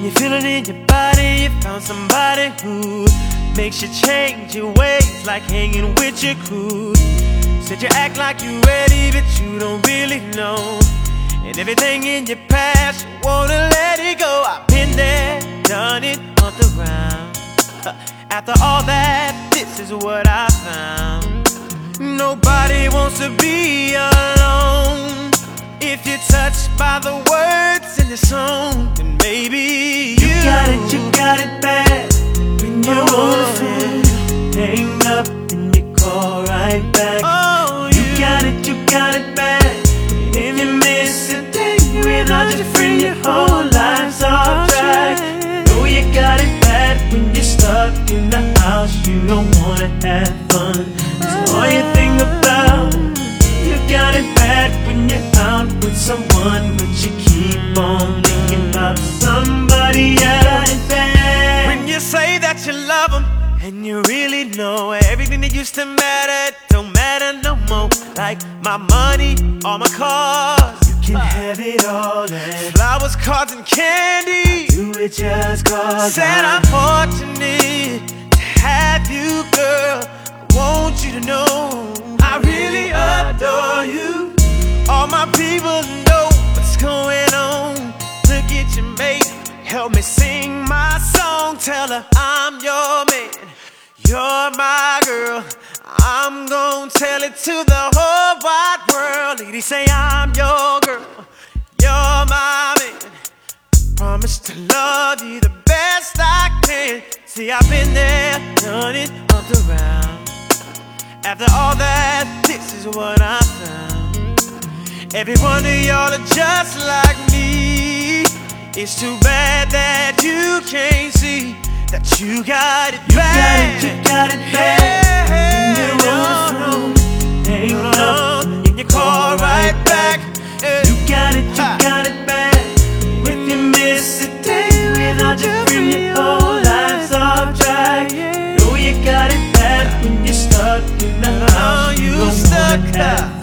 When you feel it in your body, you found somebody who makes you change your ways, like hanging with your crew. Said you act like you're ready, but you don't really know. And everything in your past, you wanna let it go. I've been there, done it on the round. After all that, this is what I found. Nobody wants to be alone. If you're touched by the words in the song, then maybe you, You got it, you got it bad. When you're on the phone, hang up and you call right back. Oh, You got it, you got it bad. If you miss a day without your friend, your whole life's off track. Know oh, you got it bad when you're stuck in the house. You don't wanna have fun. Someone, but you keep on thinking about somebody else. When you say that you love them and you really know everything that used to matter don't matter no more. Like my money, all my cars, You can have it all and flowers, cards, and candy. do it just cause Said I'm fortunate All my people know what's going on. Look at your mate, help me sing my song. Tell her I'm your man, you're my girl. I'm gonna tell it to the whole wide world. Lady, say I'm your girl, you're my man. Promise to love you the best I can. See, I've been there, done it up the round. After all that, this is what I found. Every one of y'all are just like me. It's too bad that you can't see that you got it You got it, you got it bad. When you're on the phone, hang up and you call right back. You got it, you Ha. got it bad. If you miss a day without your friend, your whole life's off track. Know you got it bad when you're stuck in the uh-huh. house. you don't stuck